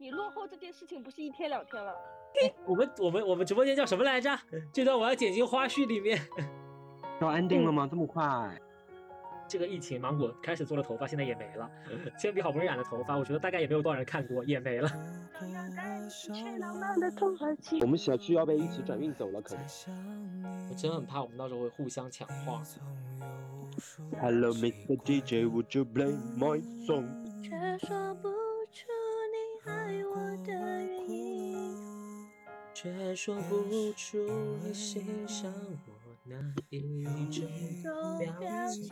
你落后这件事情不是一天两天了。我们我们我们直播间叫什么来着？这段我要剪进花絮里面。要安定了吗？这么快？这个疫情，芒果开始做了头发，现在也没了。铅笔好不容易染的头发，我觉得大概也没有多少人看过，也没了。我们小区要被一起转运走了，可能。我真很怕我们到时候会互相抢话。Hello, Mr. DJ, would you play my song？爱我的原因。却说不出你欣赏我哪一种表情。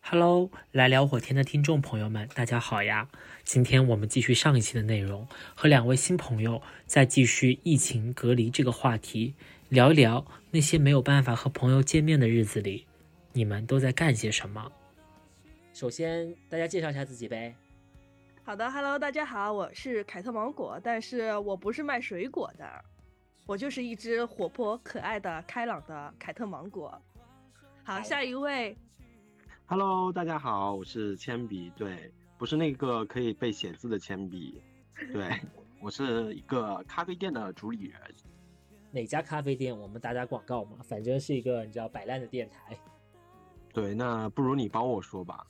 Hello，来聊会天的听众朋友们，大家好呀！今天我们继续上一期的内容，和两位新朋友再继续疫情隔离这个话题，聊一聊那些没有办法和朋友见面的日子里，你们都在干些什么？首先，大家介绍一下自己呗。好的，Hello，大家好，我是凯特芒果，但是我不是卖水果的，我就是一只活泼可爱的开朗的凯特芒果。好，下一位，Hello，大家好，我是铅笔，对，不是那个可以被写字的铅笔，对我是一个咖啡店的主理人。哪家咖啡店？我们打打广告嘛，反正是一个你知道摆烂的电台。对，那不如你帮我说吧。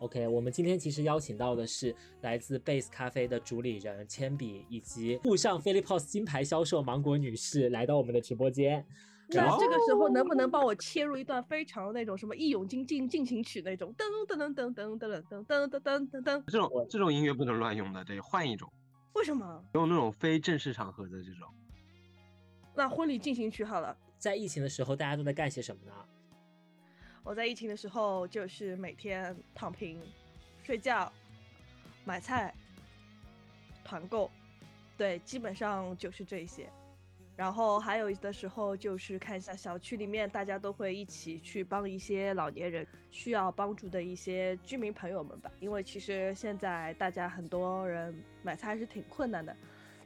OK，我们今天其实邀请到的是来自 Base 咖啡的主理人铅笔，以及沪上 Philippos 金牌销售芒果女士来到我们的直播间。那这个时候能不能帮我切入一段非常那种什么《义勇军进进行曲》那种噔噔噔噔噔噔噔噔噔噔噔噔噔？这种这种音乐不能乱用的，得换一种，为什么？用那种非正式场合的这种。那婚礼进行曲好了。在疫情的时候，大家都在干些什么呢？我在疫情的时候就是每天躺平、睡觉、买菜、团购，对，基本上就是这些。然后还有的时候就是看一下小区里面大家都会一起去帮一些老年人需要帮助的一些居民朋友们吧，因为其实现在大家很多人买菜还是挺困难的。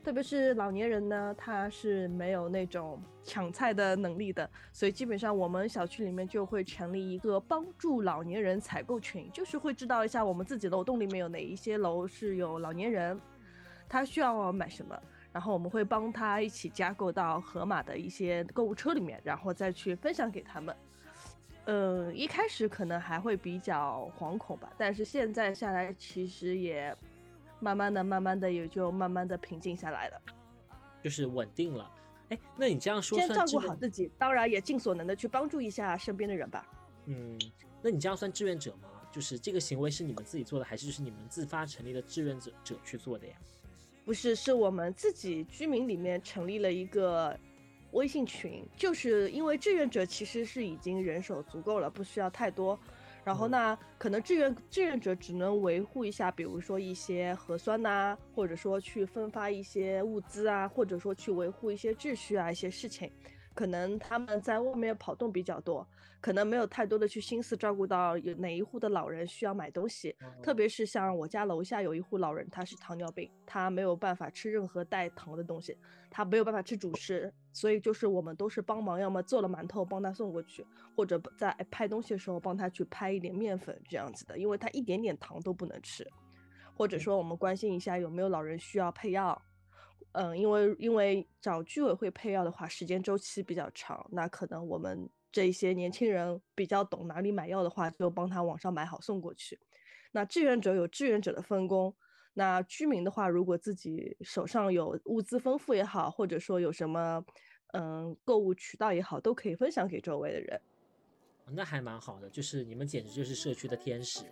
特别是老年人呢，他是没有那种抢菜的能力的，所以基本上我们小区里面就会成立一个帮助老年人采购群，就是会知道一下我们自己楼栋里面有哪一些楼是有老年人，他需要买什么，然后我们会帮他一起加购到盒马的一些购物车里面，然后再去分享给他们。嗯，一开始可能还会比较惶恐吧，但是现在下来其实也慢慢的、慢慢的也就慢慢的平静下来了。就是稳定了。哎，那你这样说先照算志愿？顾好自己，当然也尽所能的去帮助一下身边的人吧。嗯，那你这样算志愿者吗？就是这个行为是你们自己做的，还是就是你们自发成立的志愿者者去做的呀？不是，是我们自己居民里面成立了一个微信群，就是因为志愿者其实是已经人手足够了，不需要太多。然后嗯那可能志愿志愿者只能维护一下，比如说一些核酸呐、或者说去分发一些物资啊，或者说去维护一些秩序啊一些事情。可能他们在外面跑动比较多，可能没有太多的去心思照顾到有哪一户的老人需要买东西，特别是像我家楼下有一户老人，他是糖尿病，他没有办法吃任何带糖的东西，他没有办法吃主食，所以就是我们都是帮忙，要么做了馒头帮他送过去，或者在拍东西的时候帮他去拍一点面粉这样子的，因为他一点点糖都不能吃，或者说我们关心一下有没有老人需要配药。嗯，因为因为找居委会配药的话，时间周期比较长，那可能我们这一些年轻人比较懂哪里买药的话，就帮他网上买好送过去。那志愿者有志愿者的分工，那居民的话，如果自己手上有物资丰富也好，或者说有什么嗯购物渠道也好，都可以分享给周围的人。那还蛮好的，就是你们简直就是社区的天使。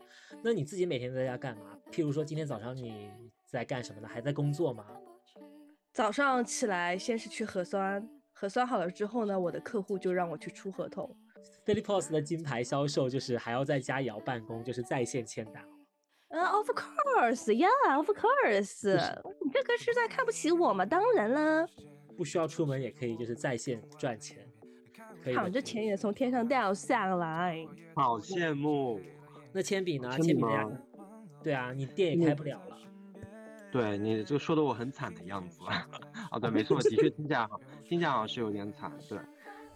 那你自己每天在家干嘛？譬如说今天早上你在干什么呢？还在工作吗？早上起来先是去核酸，核酸好了之后呢，我的客户就让我去出合同。Philippos 的金牌销售就是还要在家也要办公，就是在线签单。嗯、o f course，yeah，of course，你这个是在看不起我吗？当然啦，不需要出门也可以，就是在线赚钱，可以的。躺着钱也从天上掉下来。好羡慕。那铅笔呢？铅笔铅笔在家？对啊，你店也开不了了。对你这个说的我很惨的样子。啊，对，没错，的确听起来好，听起来好像是有点惨。对，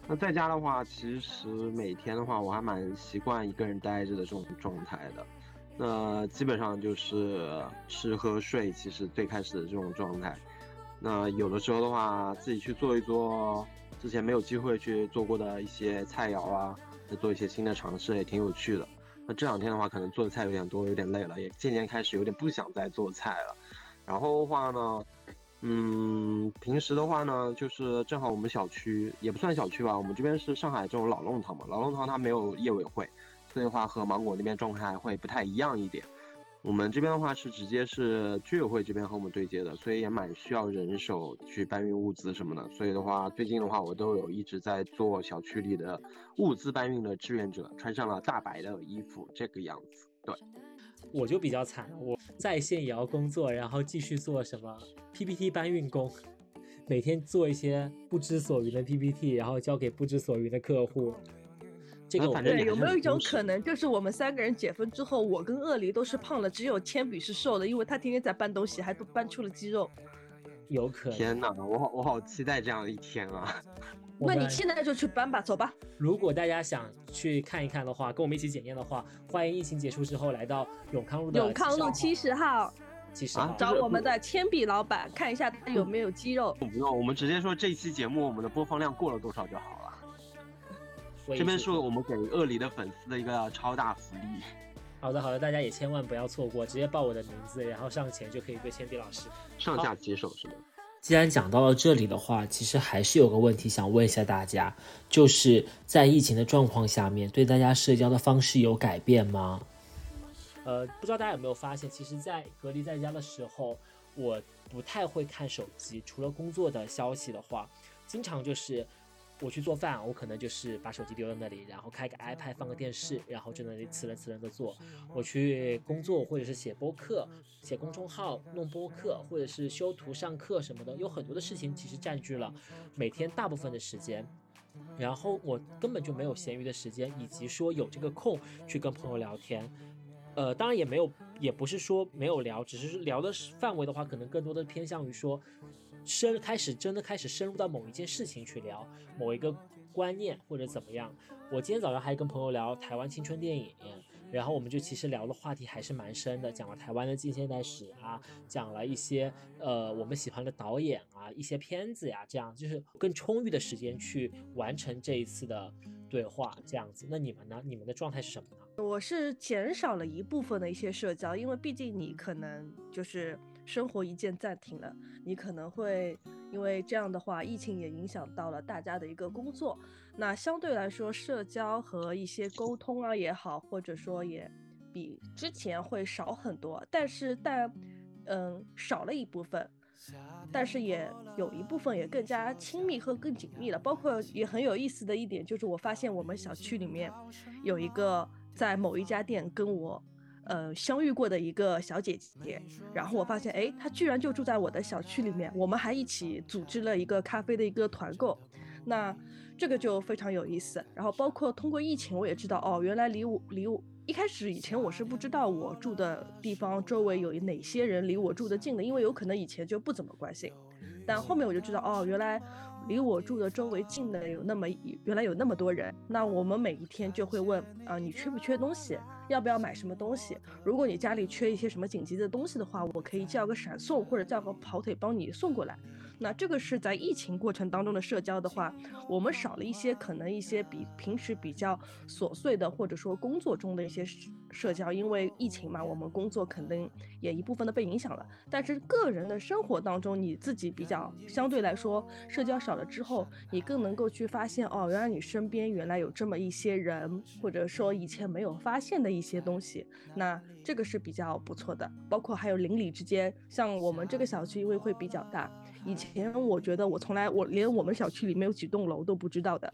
那在家的话，其实每天的话，我还蛮习惯一个人待着的这种状态的。那基本上就是吃喝睡，其实最开始的这种状态。那有的时候的话，自己去做一做之前没有机会去做过的一些菜肴啊，再做一些新的尝试，也挺有趣的。那这两天的话，可能做的菜有点多，有点累了，也渐渐开始有点不想再做菜了。然后的话呢，嗯，平时的话呢，就是正好我们小区也不算小区吧，我们这边是上海这种老弄堂嘛，老弄堂它没有业委会。所以的话和芒果那边状态会不太一样一点，我们这边的话是直接是居委会这边和我们对接的，所以也蛮需要人手去搬运物资什么的。所以的话，最近的话我都有一直在做小区里的物资搬运的志愿者，穿上了大白的衣服，这个样子。对，我就比较惨，我在线也要工作，然后继续做什么 PPT 搬运工，每天做一些不知所云的 PPT，然后交给不知所云的客户。这个对，有没有一种可能，就是我们三个人解封之后，我跟鳄梨都是胖了，只有铅笔是瘦的，因为他天天在搬东西，还都搬出了肌肉。有可能。天哪，我好我好期待这样的一天啊！那你现在就去搬吧，走吧。如果大家想去看一看的话，跟我们一起检验的话，欢迎疫情结束之后来到永康路的永康路七十号，七十号找我们的铅笔老板看一下他有没有肌肉。不用，我们直接说这期节目我们的播放量过了多少就好了。这边是我们给鳄梨的粉丝的一个超大福利。好的，好的，大家也千万不要错过，直接报我的名字，然后上前就可以被铅笔老师上下其手，是吗？既然讲到了这里的话，其实还是有个问题想问一下大家，就是在疫情的状况下面对大家社交的方式有改变吗？呃，不知道大家有没有发现，其实，在隔离在家的时候，我不太会看手机，除了工作的消息的话，经常就是。我去做饭，我可能就是把手机丢在那里，然后开个 iPad 放个电视，然后就那里呲人呲人的做。我去工作或者是写播客、写公众号、弄播客，或者是修图、上课什么的，有很多的事情其实占据了每天大部分的时间。然后我根本就没有闲余的时间，以及说有这个空去跟朋友聊天。呃，当然也没有，也不是说没有聊，只是聊的范围的话，可能更多的偏向于说。深开始真的开始深入到某一件事情去聊某一个观念或者怎么样。我今天早上还跟朋友聊台湾青春电影，然后我们就其实聊的话题还是蛮深的，讲了台湾的近现代史啊，讲了一些呃我们喜欢的导演啊，一些片子呀，这样就是更充裕的时间去完成这一次的对话，这样子。那你们呢？你们的状态是什么呢？我是减少了一部分的一些社交，因为毕竟你可能就是。生活一键暂停了，你可能会因为这样的话，疫情也影响到了大家的一个工作。那相对来说，社交和一些沟通啊也好，或者说也比之前会少很多。但是但嗯少了一部分，但是也有一部分也更加亲密和更紧密了。包括也很有意思的一点就是，我发现我们小区里面有一个在某一家店跟我。呃，相遇过的一个小姐姐，然后我发现，哎，她居然就住在我的小区里面，我们还一起组织了一个咖啡的一个团购，那这个就非常有意思。然后包括通过疫情，我也知道，哦，原来离我离我一开始以前我是不知道我住的地方周围有哪些人离我住的近的，因为有可能以前就不怎么关心，但后面我就知道，哦，原来。离我住的周围近的有那么原来有那么多人，那我们每一天就会问啊，你缺不缺东西？要不要买什么东西？如果你家里缺一些什么紧急的东西的话，我可以叫个闪送或者叫个跑腿帮你送过来。那这个是在疫情过程当中的社交的话，我们少了一些可能一些比平时比较琐碎的或者说工作中的一些。社交，因为疫情嘛，我们工作肯定也一部分的被影响了。但是个人的生活当中，你自己比较相对来说社交少了之后，你更能够去发现哦，原来你身边原来有这么一些人，或者说以前没有发现的一些东西。那这个是比较不错的。包括还有邻里之间，像我们这个小区因为会比较大，以前我觉得我从来我连我们小区里面有几栋楼都不知道的，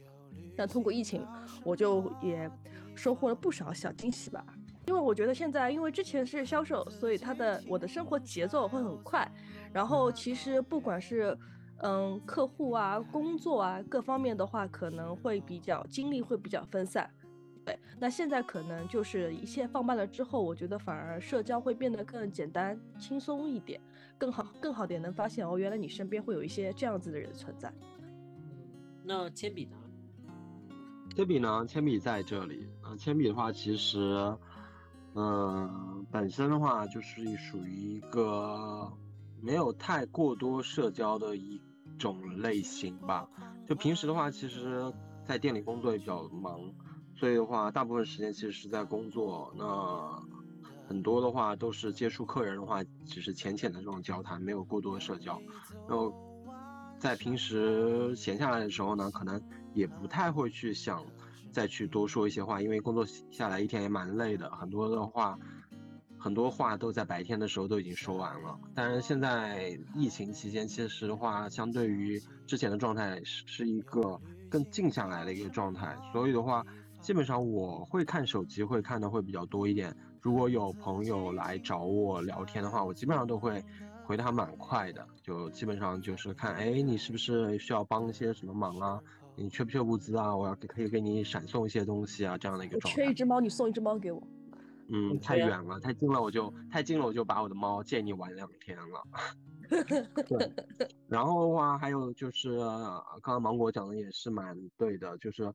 但通过疫情，我就也收获了不少小惊喜吧。因为我觉得现在，因为之前是销售，所以他的我的生活节奏会很快。然后其实不管是嗯客户啊、工作啊各方面的话，可能会比较精力会比较分散。对，那现在可能就是一切放慢了之后，我觉得反而社交会变得更简单、轻松一点，更好、更好点能发现哦，原来你身边会有一些这样子的人存在。那铅笔呢？铅笔呢？铅笔在这里啊。铅笔的话，其实。嗯，本身的话就是属于一个没有太过多社交的一种类型吧。就平时的话，其实在店里工作也比较忙，所以的话，大部分时间其实是在工作。那很多的话都是接触客人的话，只是浅浅的这种交谈，没有过多的社交。然后在平时闲下来的时候呢，可能也不太会去想再去多说一些话，因为工作下来一天也蛮累的，很多的话，很多话都在白天的时候都已经说完了。当然，现在疫情期间，其实的话，相对于之前的状态是是一个更静下来的一个状态，所以的话，基本上我会看手机，会看的会比较多一点。如果有朋友来找我聊天的话，我基本上都会回他蛮快的，就基本上就是看，哎，你是不是需要帮一些什么忙啊？你缺不缺物资啊？我要可以给你闪送一些东西啊，这样的一个状态。缺一只猫，你送一只猫给我。嗯，太远了，太近了，我就太近了，我就把我的猫借你玩两天了。对，然后的话还有就是，刚刚芒果讲的也是蛮对的，就是。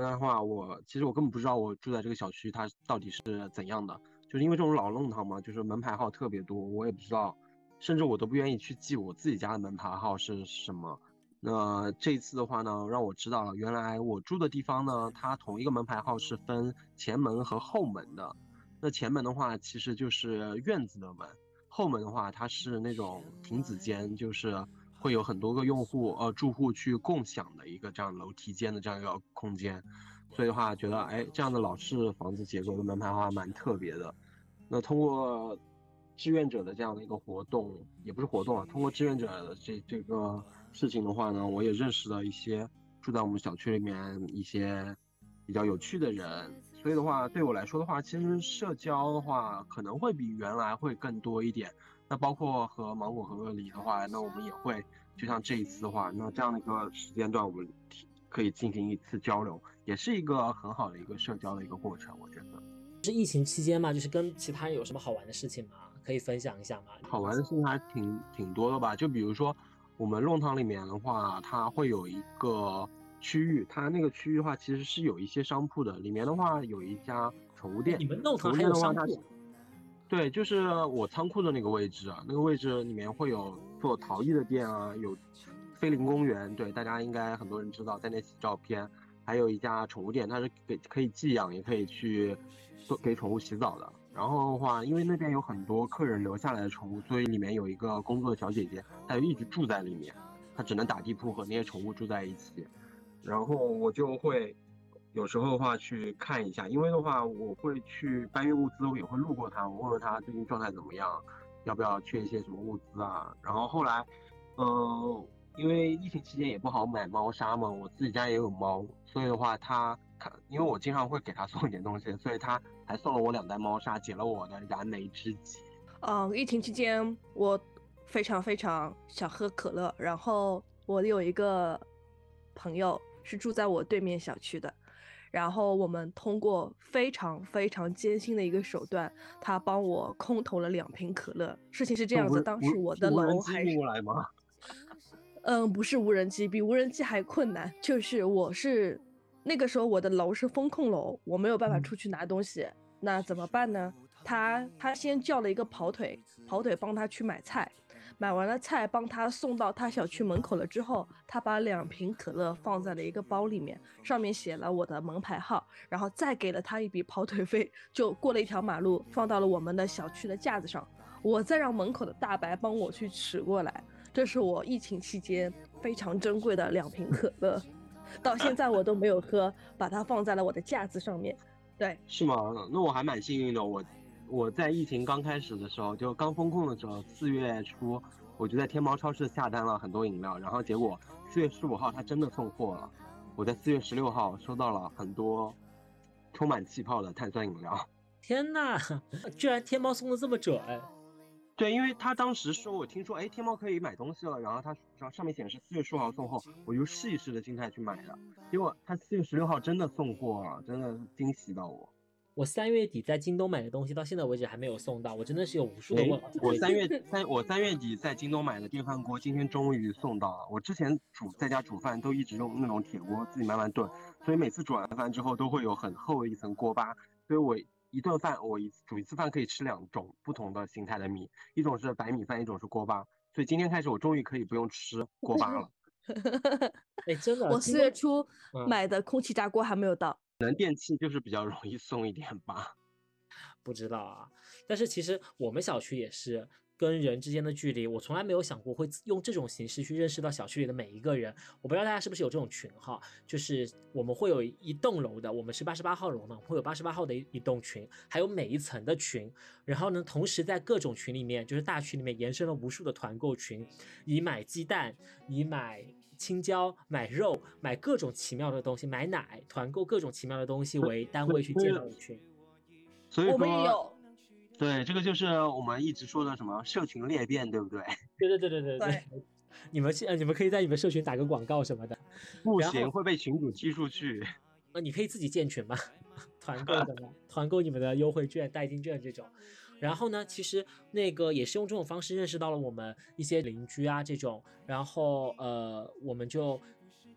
的话，我其实我根本不知道我住在这个小区它到底是怎样的，就是因为这种老弄堂嘛，就是门牌号特别多，我也不知道，甚至我都不愿意去记我自己家的门牌号是什么。那这一次的话呢，让我知道了，原来我住的地方呢，它同一个门牌号是分前门和后门的。那前门的话，其实就是院子的门；后门的话，它是那种亭子间，就是。会有很多个用户呃住户去共享的一个这样楼梯间的这样一个空间，所以的话觉得哎这样的老式房子结构的门牌号蛮特别的。那通过志愿者的这样的一个活动，也不是活动啊，通过志愿者的这这个事情的话呢，我也认识了一些住在我们小区里面一些比较有趣的人。所以的话对我来说的话，其实社交的话可能会比原来会更多一点。那包括和芒果和鳄梨的话，那我们也会就像这一次的话，那这样的一个时间段，我们可以进行一次交流，也是一个很好的一个社交的一个过程。我觉得是疫情期间嘛，就是跟其他人有什么好玩的事情吗？可以分享一下吗？好玩的事情还挺挺多的吧？就比如说我们弄堂里面的话，它会有一个区域，它那个区域的话其实是有一些商铺的，里面的话有一家宠物店。你们弄堂还有商铺？对，就是我仓库的那个位置，那个位置里面会有做陶艺的店啊，有菲林公园，对，大家应该很多人知道，在那洗照片，还有一家宠物店，它是给可以寄养，也可以去做给宠物洗澡的。然后的话，因为那边有很多客人留下来的宠物，所以里面有一个工作的小姐姐，她就一直住在里面，她只能打地铺和那些宠物住在一起，然后我就会。有时候的话去看一下，因为的话我会去搬运物资，我也会路过他，我问问他最近状态怎么样，要不要缺一些什么物资啊。然后后来，嗯，因为疫情期间也不好买猫砂嘛，我自己家也有猫，所以的话他看，因为我经常会给他送一点东西，所以他还送了我两袋猫砂，解了我的燃眉之急。嗯，疫情期间我非常非常想喝可乐，然后我有一个朋友是住在我对面小区的。然后我们通过非常非常艰辛的一个手段，他帮我空投了两瓶可乐。事情是这样子，当时我的楼还是 嗯，不是无人机，比无人机还困难。就是我是那个时候我的楼是风控楼，我没有办法出去拿东西，那怎么办呢？他他先叫了一个跑腿，跑腿帮他去买菜。买完了菜，帮他送到他小区门口了之后，他把两瓶可乐放在了一个包里面，上面写了我的门牌号，然后再给了他一笔跑腿费，就过了一条马路，放到了我们的小区的架子上。我再让门口的大白帮我去取过来。这是我疫情期间非常珍贵的两瓶可乐，到现在我都没有喝，把它放在了我的架子上面。对，是吗？那我还蛮幸运的，我。我在疫情刚开始的时候，就刚封控的时候，四月初，我就在天猫超市下单了很多饮料，然后结果四月十五号他真的送货了，我在四月十六号收到了很多充满气泡的碳酸饮料。天呐，居然天猫送的这么准！对，因为他当时说我听说，哎，天猫可以买东西了，然后他上上面显示四月十五号送货，我就试一试的心态去买的，结果他四月十六号真的送货了，真的惊喜到我。我三月底在京东买的东西到现在为止还没有送到，我真的是有无数的问号。我三月三我三月底在京东买的电饭锅今天终于送到了。我之前煮在家煮饭都一直用那种铁锅自己慢慢炖，所以每次煮完饭之后都会有很厚的一层锅巴，所以我一顿饭我一煮一次饭可以吃两种不同的形态的米，一种是白米饭，一种是锅巴。所以今天开始我终于可以不用吃锅巴了。哎，真的，我四月初买的空气炸锅还没有到。可能电器就是比较容易送一点吧。不知道啊，但是其实我们小区也是。跟人之间的距离，我从来没有想过会用这种形式去认识到小区里的每一个人。我不知道大家是不是有这种群哈，就是我们会有一栋楼的，我们是八十八号楼嘛，会有八十八号的一一栋群，还有每一层的群。然后呢，同时在各种群里面，就是大群里面延伸了无数的团购群，以买鸡蛋、以买青椒、买肉、买各种奇妙的东西、买奶团购各种奇妙的东西为单位去建造的群。所以我们也有。对，这个就是我们一直说的什么社群裂变，对不对？对对对对对对。你们现，你们可以在你们社群打个广告什么的。不行，会被群主踢出去。那你可以自己建群嘛，团购 的嘛，团购你们的优惠券、代金券这种。然后呢，其实那个也是用这种方式认识到了我们一些邻居啊这种。然后呃，我们就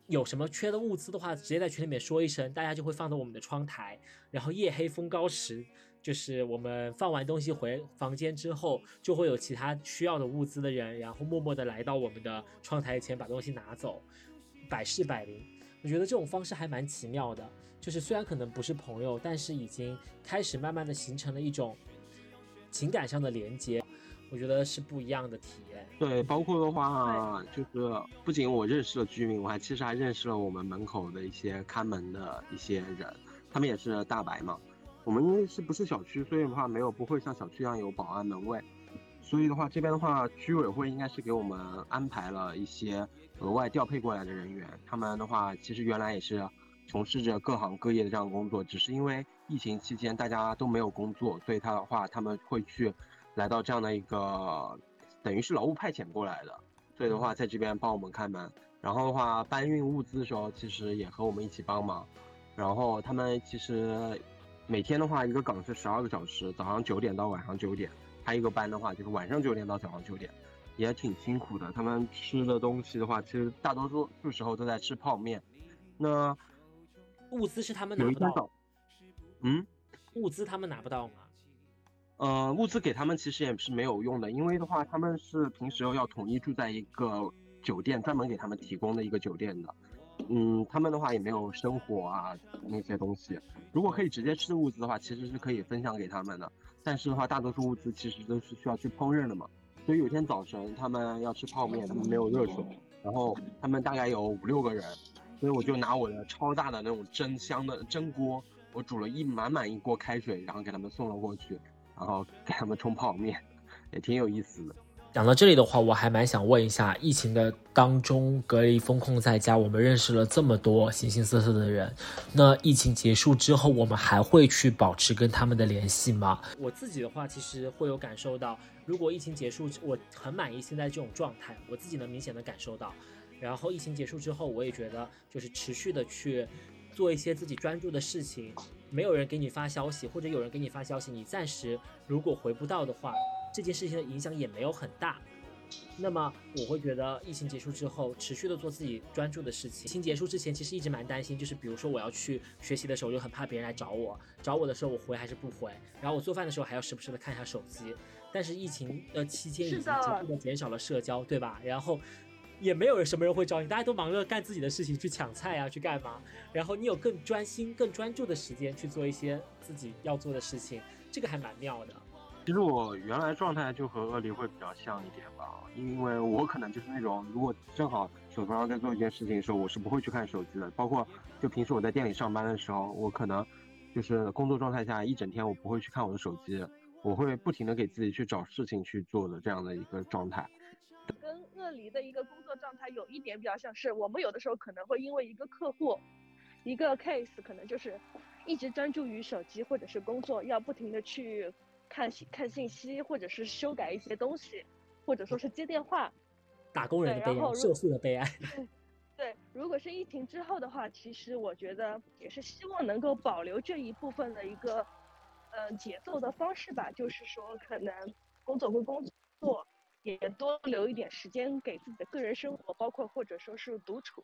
有什么缺的物资的话，直接在群里面说一声，大家就会放到我们的窗台。然后夜黑风高时。就是我们放完东西回房间之后，就会有其他需要的物资的人，然后默默的来到我们的窗台前把东西拿走，百试百灵。我觉得这种方式还蛮奇妙的，就是虽然可能不是朋友，但是已经开始慢慢的形成了一种情感上的连接，我觉得是不一样的体验。对，包括的话，就是不仅我认识了居民，我还其实还认识了我们门口的一些看门的一些人，他们也是大白嘛。我们因为是不是小区，所以的话没有不会像小区一样有保安门卫，所以的话这边的话居委会应该是给我们安排了一些额外调配过来的人员。他们的话其实原来也是从事着各行各业的这样工作，只是因为疫情期间大家都没有工作，所以他的话他们会去来到这样的一个等于是劳务派遣过来的，所以的话在这边帮我们开门，然后的话搬运物资的时候其实也和我们一起帮忙，然后他们其实。每天的话，一个岗是十二个小时，早上九点到晚上九点；还一个班的话，就是晚上九点到早上九点，也挺辛苦的。他们吃的东西的话，其实大多数时候都在吃泡面。那物资是他们拿不到。嗯，物资他们拿不到吗？呃，物资给他们其实也是没有用的，因为的话，他们是平时要统一住在一个酒店，专门给他们提供的一个酒店的。嗯，他们的话也没有生活啊那些东西。如果可以直接吃物资的话，其实是可以分享给他们的。但是的话，大多数物资其实都是需要去烹饪的嘛。所以有天早晨他们要吃泡面，他们没有热水，然后他们大概有五六个人，所以我就拿我的超大的那种蒸箱的蒸锅，我煮了一满满一锅开水，然后给他们送了过去，然后给他们冲泡面，也挺有意思的。讲到这里的话，我还蛮想问一下，疫情的当中隔离封控在家，我们认识了这么多形形色色的人，那疫情结束之后，我们还会去保持跟他们的联系吗？我自己的话，其实会有感受到，如果疫情结束，我很满意现在这种状态，我自己能明显的感受到。然后疫情结束之后，我也觉得就是持续的去做一些自己专注的事情，没有人给你发消息，或者有人给你发消息，你暂时如果回不到的话。这件事情的影响也没有很大，那么我会觉得疫情结束之后，持续的做自己专注的事情。疫情结束之前，其实一直蛮担心，就是比如说我要去学习的时候，就很怕别人来找我，找我的时候我回还是不回，然后我做饭的时候还要时不时的看一下手机。但是疫情的期间已经逐步的减少了社交，对吧？然后也没有人什么人会找你，大家都忙着干自己的事情，去抢菜啊，去干嘛？然后你有更专心、更专注的时间去做一些自己要做的事情，这个还蛮妙的。其实我原来状态就和鳄梨会比较像一点吧，因为我可能就是那种，如果正好手头上在做一件事情的时候，我是不会去看手机的。包括就平时我在店里上班的时候，我可能就是工作状态下一整天我不会去看我的手机，我会不停的给自己去找事情去做的这样的一个状态。跟鳄梨的一个工作状态有一点比较像是，我们有的时候可能会因为一个客户，一个 case，可能就是一直专注于手机或者是工作，要不停的去。看信看信息，或者是修改一些东西，或者说是接电话，打工人的悲哀，社畜的悲哀。对，如果是疫情之后的话，其实我觉得也是希望能够保留这一部分的一个，呃，节奏的方式吧。就是说，可能工作归工作，也多留一点时间给自己的个人生活，包括或者说是独处。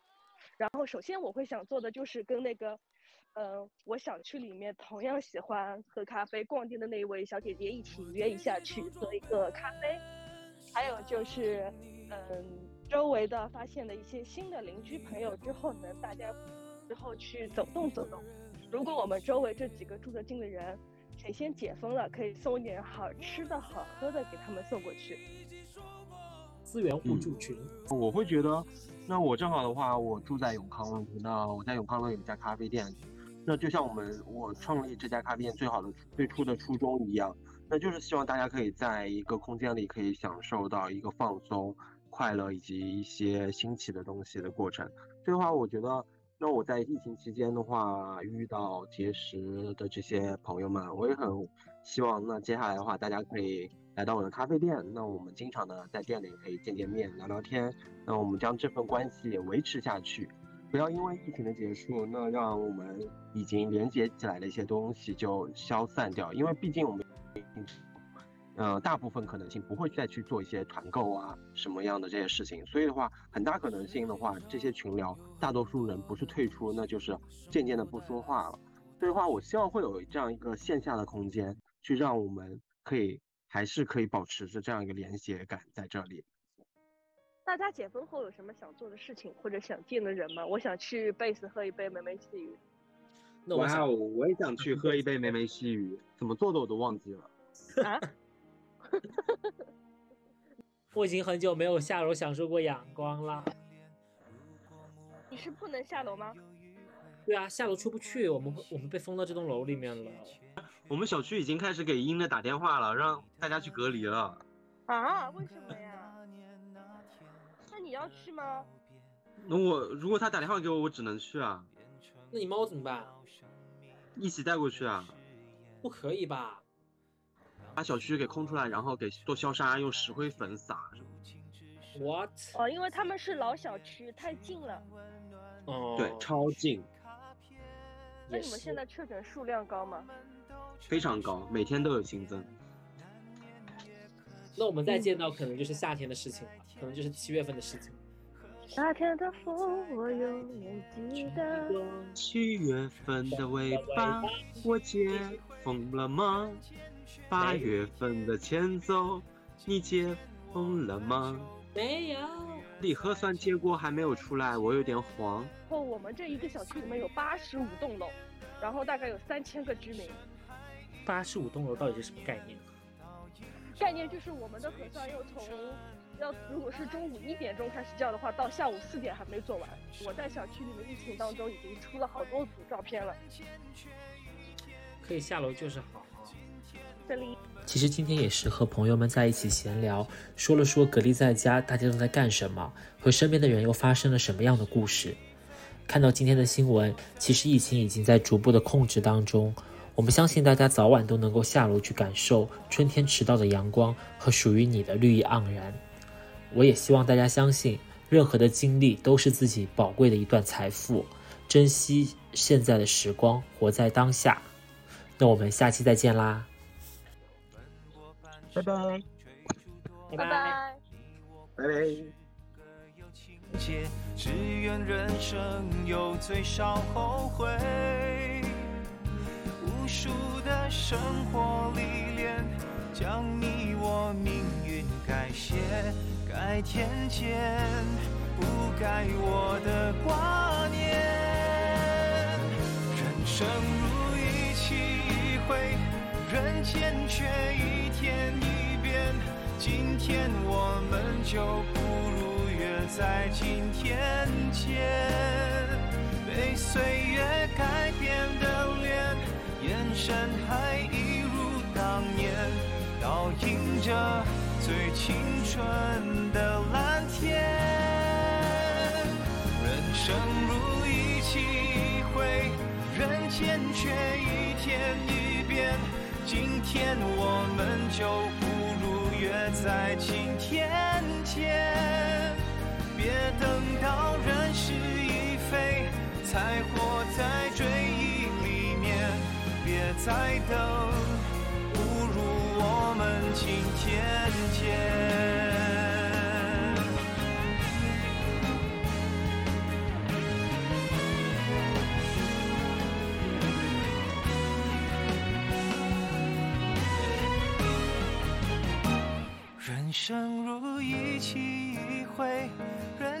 然后，首先我会想做的就是跟那个。嗯，我小区里面同样喜欢喝咖啡、逛店的那一位小姐姐一起约一下去喝一个咖啡。还有就是，嗯，周围的发现了一些新的邻居朋友之后呢，大家之后去走动走动。如果我们周围这几个住得近的人，谁先解封了，可以送一点好吃的好喝的给他们送过去。资源互助群，我会觉得，那我正好的话，我住在永康路，那我在永康路有一家咖啡店。那就像我们我创立这家咖啡店最好的最初的初衷一样，那就是希望大家可以在一个空间里可以享受到一个放松、快乐以及一些新奇的东西的过程。所以的话，我觉得，那我在疫情期间的话遇到结识的这些朋友们，我也很希望，那接下来的话，大家可以来到我的咖啡店，那我们经常的在店里可以见见面、聊聊天，那我们将这份关系维持下去。不要因为疫情的结束，那让我们已经连接起来的一些东西就消散掉。因为毕竟我们，呃，大部分可能性不会再去做一些团购啊什么样的这些事情。所以的话，很大可能性的话，这些群聊大多数人不是退出，那就是渐渐的不说话了。所以的话，我希望会有这样一个线下的空间，去让我们可以还是可以保持着这样一个连接感在这里。大家解封后有什么想做的事情或者想见的人吗？我想去贝斯喝一杯梅梅细雨。哇哦，我也想去喝一杯梅梅细雨，怎么做的我都忘记了。啊？我已经很久没有下楼享受过阳光了。你是不能下楼吗？对啊，下楼出不去，我们我们被封到这栋楼里面了。我们小区已经开始给英的打电话了，让大家去隔离了。啊？为什么呀？那你要去吗？那我如果他打电话给我，我只能去啊。那你猫怎么办？一起带过去啊？不可以吧？把小区给空出来，然后给做消杀，用石灰粉撒。What？哦，因为他们是老小区，太近了。哦。对，超近。那你们现在确诊数量高吗？非常高，每天都有新增。那我们再见到，可能就是夏天的事情了，可能就是七月份的事情。夏天的风，我永远记得。七月份的尾巴，我解封了吗？八月份的前奏，你解封了吗？没有。你核酸结果还没有出来，我有点慌。哦，我们这一个小区里面有八十五栋楼，然后大概有三千个居民。八十五栋楼到底是什么概念？概念就是我们的核酸又从要如果是中午一点钟开始叫的话，到下午四点还没做完。我在小区里面疫情当中已经出了好多组照片了。可以下楼就是好。这里其实今天也是和朋友们在一起闲聊，说了说隔离在家大家都在干什么，和身边的人又发生了什么样的故事。看到今天的新闻，其实疫情已经在逐步的控制当中。我们相信大家早晚都能够下楼去感受春天迟到的阳光和属于你的绿意盎然。我也希望大家相信，任何的经历都是自己宝贵的一段财富，珍惜现在的时光，活在当下。那我们下期再见啦，拜拜，拜拜，拜拜。结，只愿人生有最少后悔无数的生活历练，将你我命运改写，改天见，不该我的挂念。人生如一期一会，人间却一天一变。今天我们就不如在今天见，被岁月改变的脸。眼神还一如当年，倒映着最青春的蓝天。人生如一期一会，人间却一天一变。今天我们就不如约在今天见，别等到人事已非，才活在追忆里面。别再等，不如我们今天见。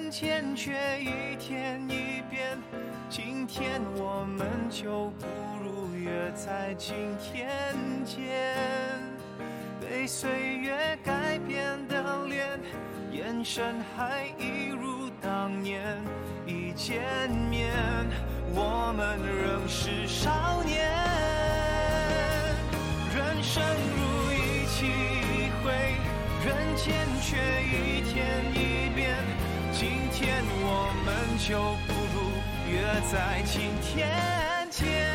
人间却一天一变。今天我们就不如约在今天见。被岁月改变的脸，眼神还一如当年。一见面，我们仍是少年。人生如一期一会。人间却一天一变，今天我们就不如约在今天见。